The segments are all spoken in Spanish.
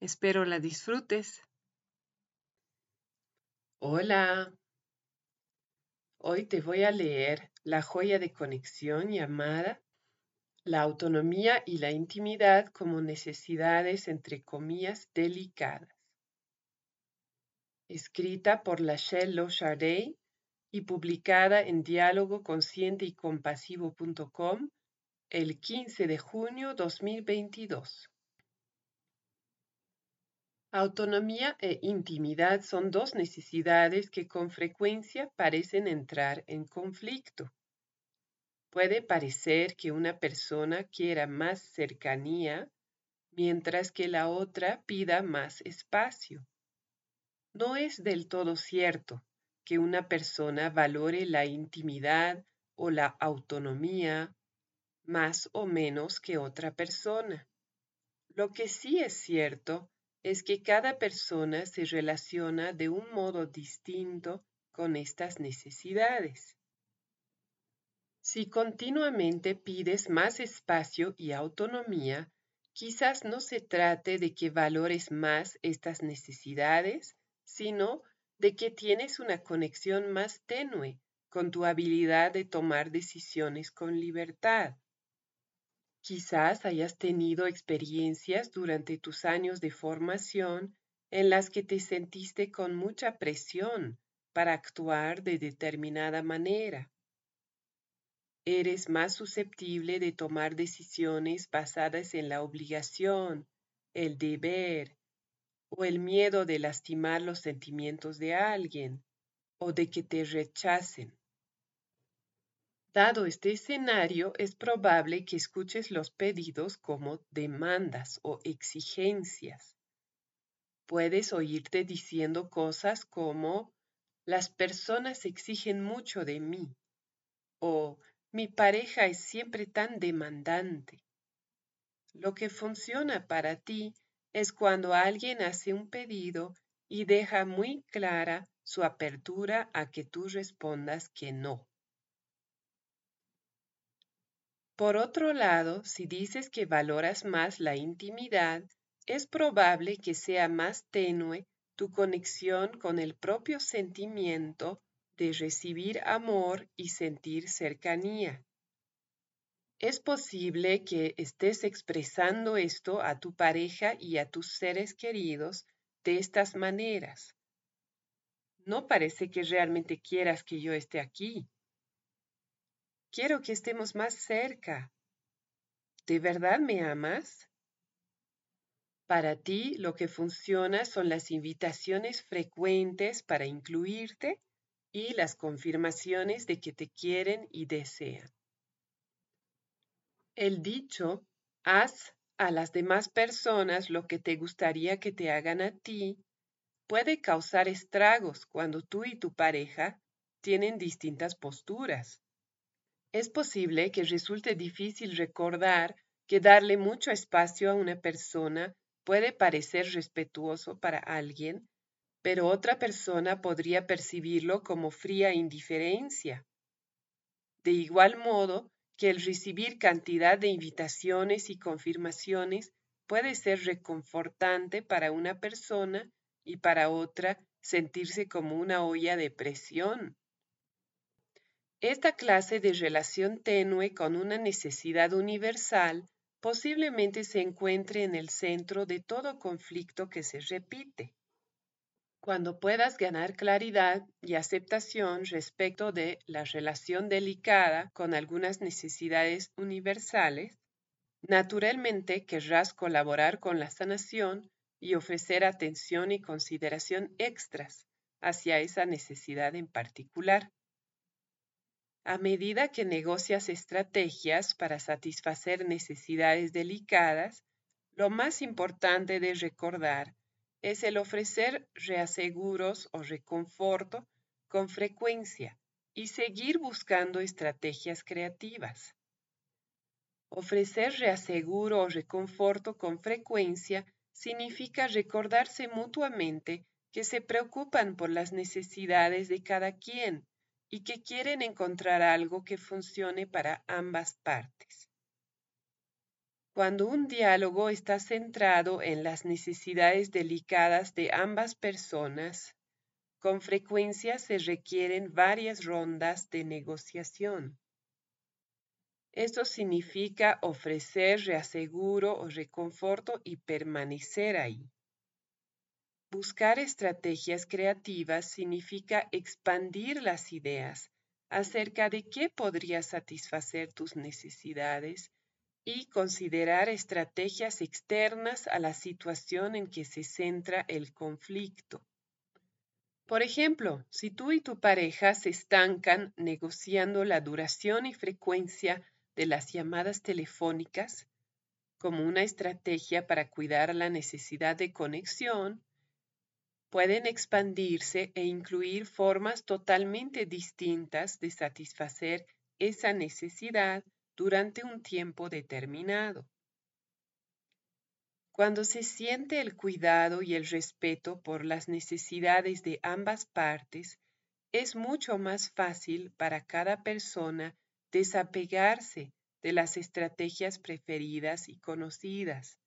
Espero la disfrutes. Hola. Hoy te voy a leer la joya de conexión llamada La autonomía y la intimidad como necesidades entre comillas delicadas. Escrita por Lachelle Lochardet y publicada en diálogo consciente y compasivo.com el 15 de junio 2022. Autonomía e intimidad son dos necesidades que con frecuencia parecen entrar en conflicto. Puede parecer que una persona quiera más cercanía mientras que la otra pida más espacio. No es del todo cierto que una persona valore la intimidad o la autonomía más o menos que otra persona. Lo que sí es cierto es que cada persona se relaciona de un modo distinto con estas necesidades. Si continuamente pides más espacio y autonomía, quizás no se trate de que valores más estas necesidades, sino de que tienes una conexión más tenue con tu habilidad de tomar decisiones con libertad. Quizás hayas tenido experiencias durante tus años de formación en las que te sentiste con mucha presión para actuar de determinada manera. Eres más susceptible de tomar decisiones basadas en la obligación, el deber o el miedo de lastimar los sentimientos de alguien o de que te rechacen. Dado este escenario, es probable que escuches los pedidos como demandas o exigencias. Puedes oírte diciendo cosas como las personas exigen mucho de mí o mi pareja es siempre tan demandante. Lo que funciona para ti es cuando alguien hace un pedido y deja muy clara su apertura a que tú respondas que no. Por otro lado, si dices que valoras más la intimidad, es probable que sea más tenue tu conexión con el propio sentimiento de recibir amor y sentir cercanía. Es posible que estés expresando esto a tu pareja y a tus seres queridos de estas maneras. No parece que realmente quieras que yo esté aquí. Quiero que estemos más cerca. ¿De verdad me amas? Para ti lo que funciona son las invitaciones frecuentes para incluirte y las confirmaciones de que te quieren y desean. El dicho, haz a las demás personas lo que te gustaría que te hagan a ti, puede causar estragos cuando tú y tu pareja tienen distintas posturas. Es posible que resulte difícil recordar que darle mucho espacio a una persona puede parecer respetuoso para alguien, pero otra persona podría percibirlo como fría indiferencia. De igual modo que el recibir cantidad de invitaciones y confirmaciones puede ser reconfortante para una persona y para otra sentirse como una olla de presión. Esta clase de relación tenue con una necesidad universal posiblemente se encuentre en el centro de todo conflicto que se repite. Cuando puedas ganar claridad y aceptación respecto de la relación delicada con algunas necesidades universales, naturalmente querrás colaborar con la sanación y ofrecer atención y consideración extras hacia esa necesidad en particular. A medida que negocias estrategias para satisfacer necesidades delicadas, lo más importante de recordar es el ofrecer reaseguros o reconforto con frecuencia y seguir buscando estrategias creativas. Ofrecer reaseguro o reconforto con frecuencia significa recordarse mutuamente que se preocupan por las necesidades de cada quien y que quieren encontrar algo que funcione para ambas partes. Cuando un diálogo está centrado en las necesidades delicadas de ambas personas, con frecuencia se requieren varias rondas de negociación. Esto significa ofrecer reaseguro o reconforto y permanecer ahí. Buscar estrategias creativas significa expandir las ideas acerca de qué podría satisfacer tus necesidades y considerar estrategias externas a la situación en que se centra el conflicto. Por ejemplo, si tú y tu pareja se estancan negociando la duración y frecuencia de las llamadas telefónicas como una estrategia para cuidar la necesidad de conexión, pueden expandirse e incluir formas totalmente distintas de satisfacer esa necesidad durante un tiempo determinado. Cuando se siente el cuidado y el respeto por las necesidades de ambas partes, es mucho más fácil para cada persona desapegarse de las estrategias preferidas y conocidas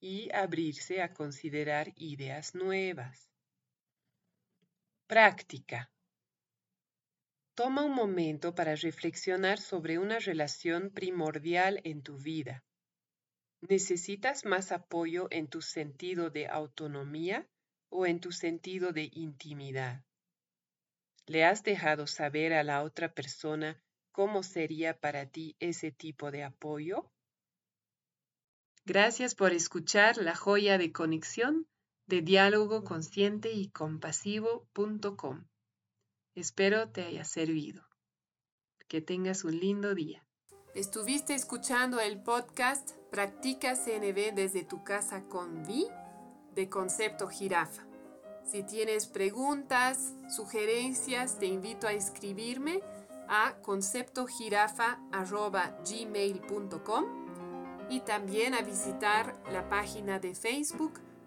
y abrirse a considerar ideas nuevas. Práctica. Toma un momento para reflexionar sobre una relación primordial en tu vida. ¿Necesitas más apoyo en tu sentido de autonomía o en tu sentido de intimidad? ¿Le has dejado saber a la otra persona cómo sería para ti ese tipo de apoyo? Gracias por escuchar La Joya de Conexión de diálogo consciente y compasivo.com. Espero te haya servido. Que tengas un lindo día. Estuviste escuchando el podcast Practica CNB desde tu casa con Vi de Concepto Jirafa. Si tienes preguntas, sugerencias, te invito a escribirme a conceptojirafa.gmail.com y también a visitar la página de Facebook